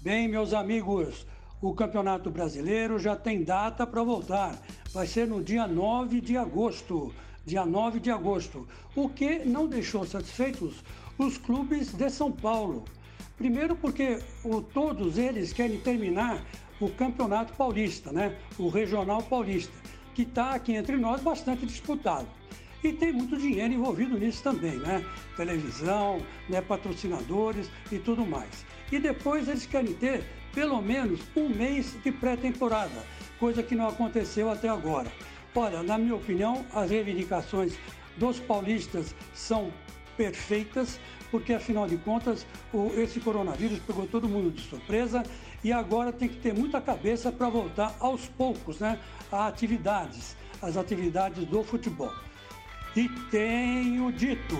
Bem, meus amigos, o Campeonato Brasileiro já tem data para voltar. Vai ser no dia 9 de agosto. Dia 9 de agosto. O que não deixou satisfeitos os clubes de São Paulo. Primeiro porque o, todos eles querem terminar o Campeonato Paulista, né? O Regional Paulista, que está aqui entre nós bastante disputado. E tem muito dinheiro envolvido nisso também, né? Televisão, né? patrocinadores e tudo mais. E depois eles querem ter pelo menos um mês de pré-temporada, coisa que não aconteceu até agora. Olha, na minha opinião, as reivindicações dos paulistas são perfeitas, porque afinal de contas o, esse coronavírus pegou todo mundo de surpresa e agora tem que ter muita cabeça para voltar aos poucos né, a atividades, as atividades do futebol. E tenho dito.